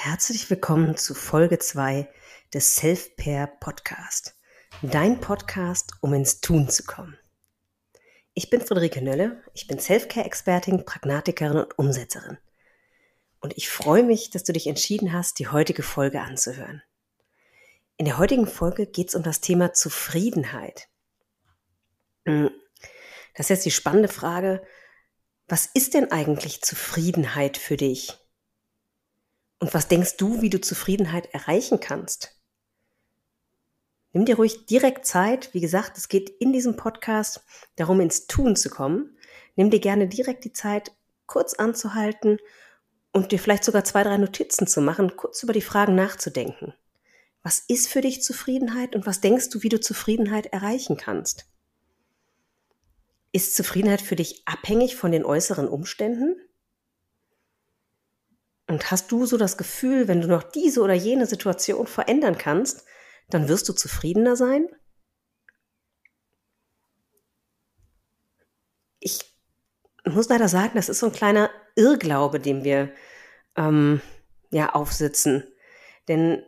Herzlich willkommen zu Folge 2 des Self-Pair Podcast. Dein Podcast, um ins Tun zu kommen. Ich bin Friederike Nölle, ich bin Self-Care-Expertin, Pragmatikerin und Umsetzerin. Und ich freue mich, dass du dich entschieden hast, die heutige Folge anzuhören. In der heutigen Folge geht es um das Thema Zufriedenheit. Hm, das ist jetzt die spannende Frage, was ist denn eigentlich Zufriedenheit für dich? Und was denkst du, wie du Zufriedenheit erreichen kannst? Nimm dir ruhig direkt Zeit. Wie gesagt, es geht in diesem Podcast darum, ins Tun zu kommen. Nimm dir gerne direkt die Zeit, kurz anzuhalten und dir vielleicht sogar zwei, drei Notizen zu machen, kurz über die Fragen nachzudenken. Was ist für dich Zufriedenheit und was denkst du, wie du Zufriedenheit erreichen kannst? Ist Zufriedenheit für dich abhängig von den äußeren Umständen? Und hast du so das Gefühl, wenn du noch diese oder jene Situation verändern kannst, dann wirst du zufriedener sein? Ich muss leider sagen, das ist so ein kleiner Irrglaube, den wir ähm, ja aufsitzen. Denn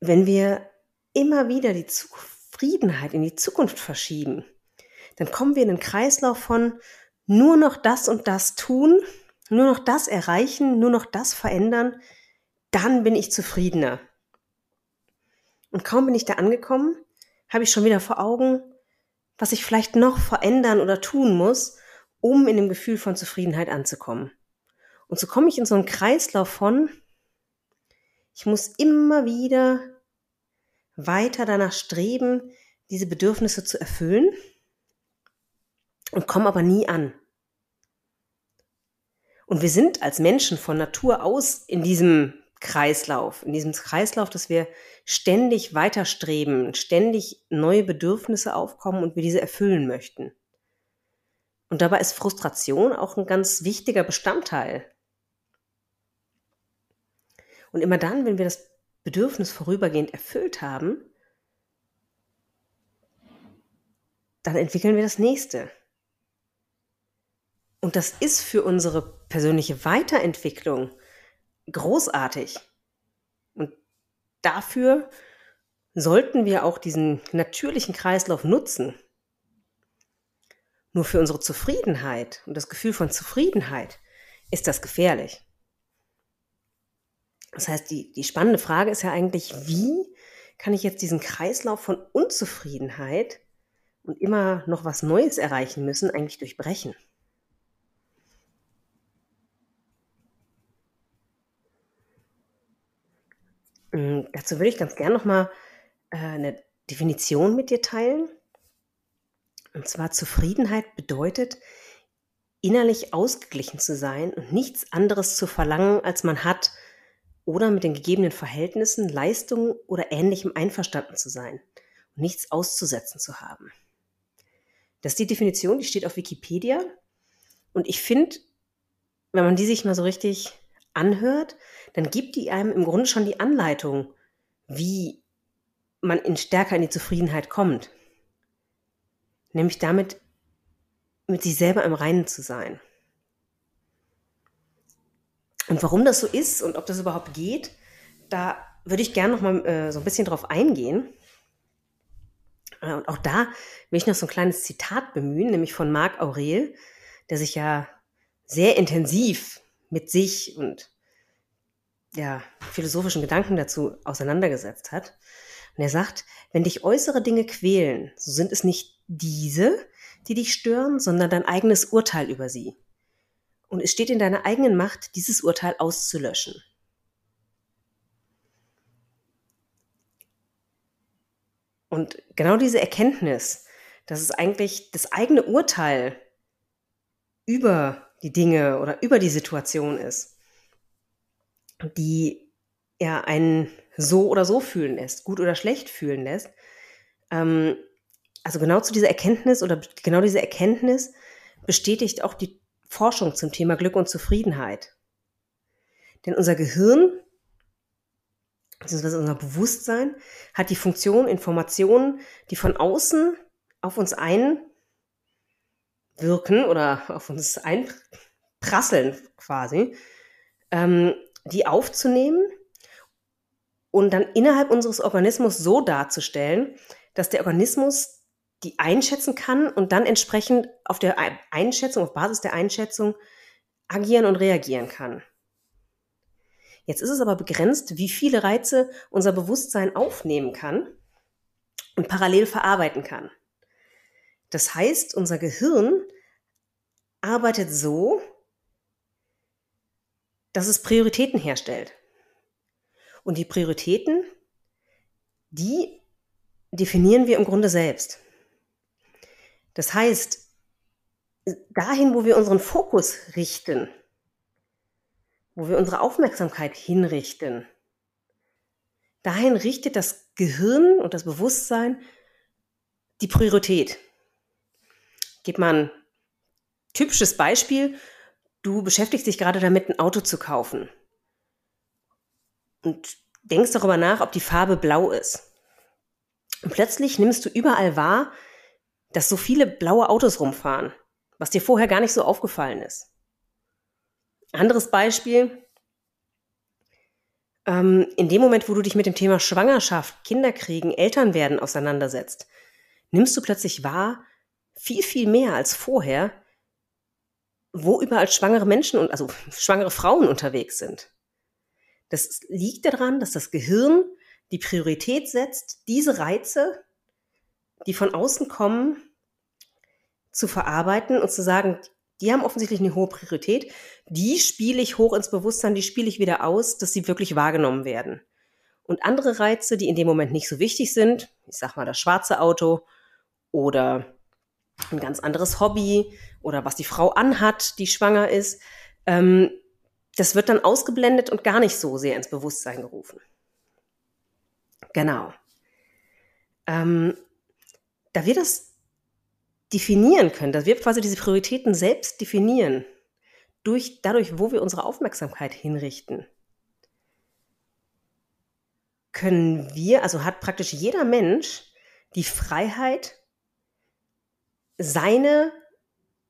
wenn wir immer wieder die Zufriedenheit in die Zukunft verschieben, dann kommen wir in den Kreislauf von nur noch das und das tun nur noch das erreichen, nur noch das verändern, dann bin ich zufriedener. Und kaum bin ich da angekommen, habe ich schon wieder vor Augen, was ich vielleicht noch verändern oder tun muss, um in dem Gefühl von Zufriedenheit anzukommen. Und so komme ich in so einen Kreislauf von, ich muss immer wieder weiter danach streben, diese Bedürfnisse zu erfüllen und komme aber nie an. Und wir sind als Menschen von Natur aus in diesem Kreislauf, in diesem Kreislauf, dass wir ständig weiterstreben, ständig neue Bedürfnisse aufkommen und wir diese erfüllen möchten. Und dabei ist Frustration auch ein ganz wichtiger Bestandteil. Und immer dann, wenn wir das Bedürfnis vorübergehend erfüllt haben, dann entwickeln wir das nächste. Und das ist für unsere persönliche Weiterentwicklung großartig. Und dafür sollten wir auch diesen natürlichen Kreislauf nutzen. Nur für unsere Zufriedenheit und das Gefühl von Zufriedenheit ist das gefährlich. Das heißt, die, die spannende Frage ist ja eigentlich, wie kann ich jetzt diesen Kreislauf von Unzufriedenheit und immer noch was Neues erreichen müssen eigentlich durchbrechen? Hm, dazu würde ich ganz gern noch mal, äh, 'ne Definition mit dir teilen. Und zwar Zufriedenheit bedeutet, innerlich ausgeglichen zu sein und nichts anderes zu verlangen, als man hat oder mit den gegebenen Verhältnissen, Leistungen oder Ähnlichem einverstanden zu sein und nichts auszusetzen zu haben. Das ist die Definition, die steht auf Wikipedia. Und ich finde, wenn man die sich mal so richtig anhört, dann gibt die einem im Grunde schon die Anleitung, wie man in stärker in die Zufriedenheit kommt. Nämlich damit, mit sich selber im Reinen zu sein. Und warum das so ist und ob das überhaupt geht, da würde ich gerne noch mal äh, so ein bisschen drauf eingehen. Äh, und auch da will ich noch so ein kleines Zitat bemühen, nämlich von Marc Aurel, der sich ja sehr intensiv mit sich und ja, philosophischen Gedanken dazu auseinandergesetzt hat. Und er sagt, wenn dich äußere Dinge quälen, so sind es nicht diese, die dich stören, sondern dein eigenes Urteil über sie. Und es steht in deiner eigenen Macht, dieses Urteil auszulöschen. Und genau diese Erkenntnis, dass es eigentlich das eigene Urteil über die Dinge oder über die Situation ist, die ja einen so oder so fühlen lässt, gut oder schlecht fühlen lässt. Ähm, also genau zu dieser Erkenntnis oder genau diese Erkenntnis bestätigt auch die Forschung zum Thema Glück und Zufriedenheit. Denn unser Gehirn, beziehungsweise unser Bewusstsein, hat die Funktion, Informationen, die von außen auf uns einwirken oder auf uns einprasseln quasi, ähm, die aufzunehmen und dann innerhalb unseres Organismus so darzustellen, dass der Organismus die einschätzen kann und dann entsprechend auf der Einschätzung, auf Basis der Einschätzung agieren und reagieren kann. Jetzt ist es aber begrenzt, wie viele Reize unser Bewusstsein aufnehmen kann und parallel verarbeiten kann. Das heißt, unser Gehirn arbeitet so, dass es Prioritäten herstellt. Und die Prioritäten, die definieren wir im Grunde selbst. Das heißt, dahin, wo wir unseren Fokus richten, wo wir unsere Aufmerksamkeit hinrichten, dahin richtet das Gehirn und das Bewusstsein die Priorität. Gib mal ein typisches Beispiel. Du beschäftigst dich gerade damit, ein Auto zu kaufen und denkst darüber nach, ob die Farbe blau ist. Und plötzlich nimmst du überall wahr, dass so viele blaue Autos rumfahren, was dir vorher gar nicht so aufgefallen ist. Anderes Beispiel. Ähm, in dem Moment, wo du dich mit dem Thema Schwangerschaft, Kinderkriegen, Elternwerden auseinandersetzt, nimmst du plötzlich wahr, viel, viel mehr als vorher, wo überall schwangere Menschen und also schwangere Frauen unterwegs sind. Das liegt daran, dass das Gehirn die Priorität setzt, diese Reize, die von außen kommen, zu verarbeiten und zu sagen, die haben offensichtlich eine hohe Priorität, die spiele ich hoch ins Bewusstsein, die spiele ich wieder aus, dass sie wirklich wahrgenommen werden. Und andere Reize, die in dem Moment nicht so wichtig sind, ich sag mal das schwarze Auto oder ein ganz anderes Hobby oder was die Frau anhat, die schwanger ist, ähm, das wird dann ausgeblendet und gar nicht so sehr ins Bewusstsein gerufen. Genau. Ähm, da wir das definieren können, dass wir quasi diese Prioritäten selbst definieren, durch, dadurch, wo wir unsere Aufmerksamkeit hinrichten, können wir, also hat praktisch jeder Mensch die Freiheit, seine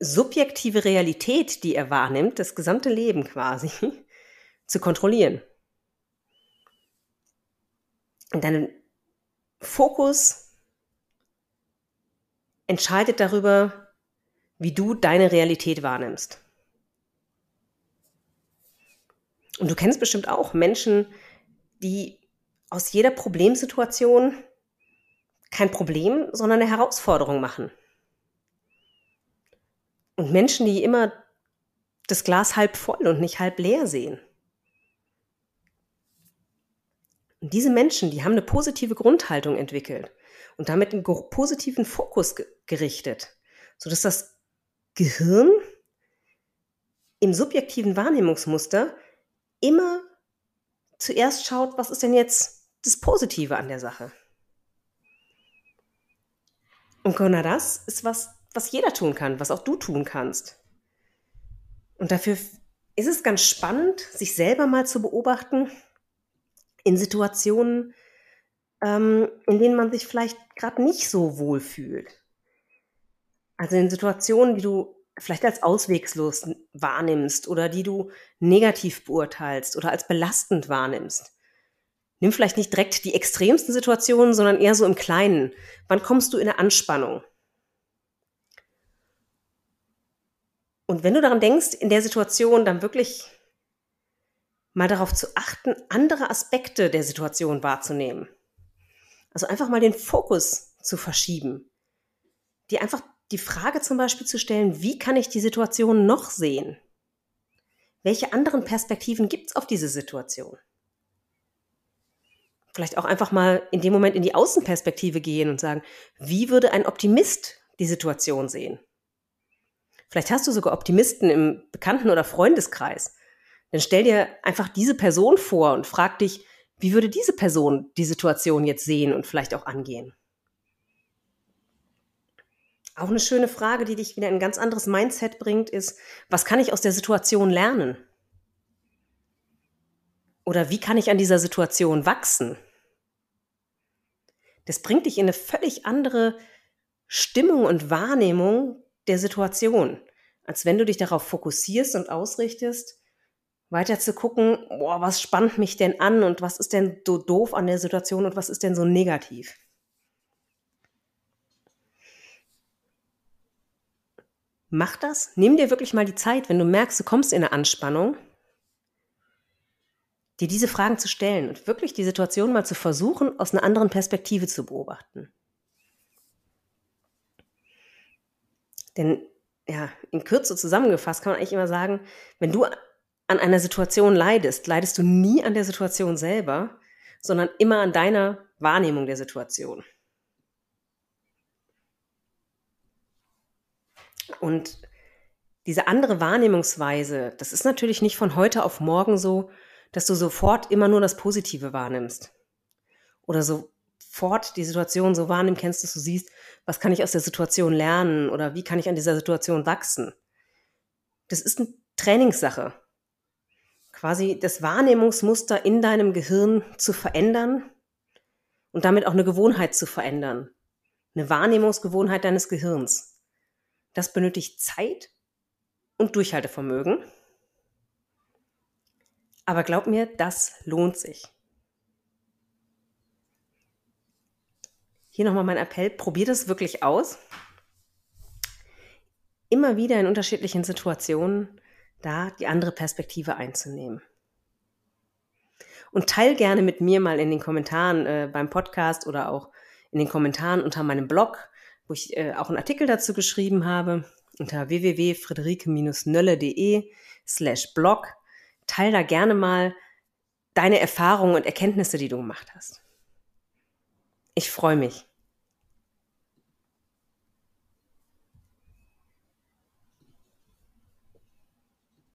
subjektive Realität, die er wahrnimmt, das gesamte Leben quasi, zu kontrollieren. Und dein Fokus entscheidet darüber, wie du deine Realität wahrnimmst. Und du kennst bestimmt auch Menschen, die aus jeder Problemsituation kein Problem, sondern eine Herausforderung machen. Und Menschen, die immer das Glas halb voll und nicht halb leer sehen. Und diese Menschen, die haben eine positive Grundhaltung entwickelt und damit einen positiven Fokus ge gerichtet, sodass das Gehirn im subjektiven Wahrnehmungsmuster immer zuerst schaut, was ist denn jetzt das Positive an der Sache. Und genau das ist was, was jeder tun kann, was auch du tun kannst. Und dafür ist es ganz spannend, sich selber mal zu beobachten in Situationen, ähm, in denen man sich vielleicht gerade nicht so wohl fühlt. Also in Situationen, die du vielleicht als auswegslos wahrnimmst oder die du negativ beurteilst oder als belastend wahrnimmst. Nimm vielleicht nicht direkt die extremsten Situationen, sondern eher so im Kleinen. Wann kommst du in eine Anspannung? Und wenn du daran denkst, in der Situation dann wirklich mal darauf zu achten, andere Aspekte der Situation wahrzunehmen. Also einfach mal den Fokus zu verschieben. Die einfach die Frage zum Beispiel zu stellen, wie kann ich die Situation noch sehen? Welche anderen Perspektiven gibt es auf diese Situation? Vielleicht auch einfach mal in dem Moment in die Außenperspektive gehen und sagen, wie würde ein Optimist die Situation sehen? Vielleicht hast du sogar Optimisten im Bekannten- oder Freundeskreis. Dann stell dir einfach diese Person vor und frag dich, wie würde diese Person die Situation jetzt sehen und vielleicht auch angehen? Auch eine schöne Frage, die dich wieder in ein ganz anderes Mindset bringt, ist, was kann ich aus der Situation lernen? Oder wie kann ich an dieser Situation wachsen? Das bringt dich in eine völlig andere Stimmung und Wahrnehmung der Situation, als wenn du dich darauf fokussierst und ausrichtest, weiter zu gucken, boah, was spannt mich denn an und was ist denn so doof an der Situation und was ist denn so negativ. Mach das, nimm dir wirklich mal die Zeit, wenn du merkst, du kommst in eine Anspannung, dir diese Fragen zu stellen und wirklich die Situation mal zu versuchen, aus einer anderen Perspektive zu beobachten. Denn ja, in Kürze zusammengefasst kann man eigentlich immer sagen, wenn du an einer Situation leidest, leidest du nie an der Situation selber, sondern immer an deiner Wahrnehmung der Situation. Und diese andere Wahrnehmungsweise, das ist natürlich nicht von heute auf morgen so, dass du sofort immer nur das Positive wahrnimmst. Oder sofort die Situation so wahrnehmen kennst, dass du siehst, was kann ich aus der Situation lernen oder wie kann ich an dieser Situation wachsen. Das ist eine Trainingssache quasi das Wahrnehmungsmuster in deinem Gehirn zu verändern und damit auch eine Gewohnheit zu verändern. Eine Wahrnehmungsgewohnheit deines Gehirns. Das benötigt Zeit und Durchhaltevermögen. Aber glaub mir, das lohnt sich. Hier nochmal mein Appell, probier das wirklich aus. Immer wieder in unterschiedlichen Situationen da die andere Perspektive einzunehmen. Und teil gerne mit mir mal in den Kommentaren äh, beim Podcast oder auch in den Kommentaren unter meinem Blog, wo ich äh, auch einen Artikel dazu geschrieben habe, unter www.friederike-nölle.de slash blog. Teil da gerne mal deine Erfahrungen und Erkenntnisse, die du gemacht hast. Ich freue mich.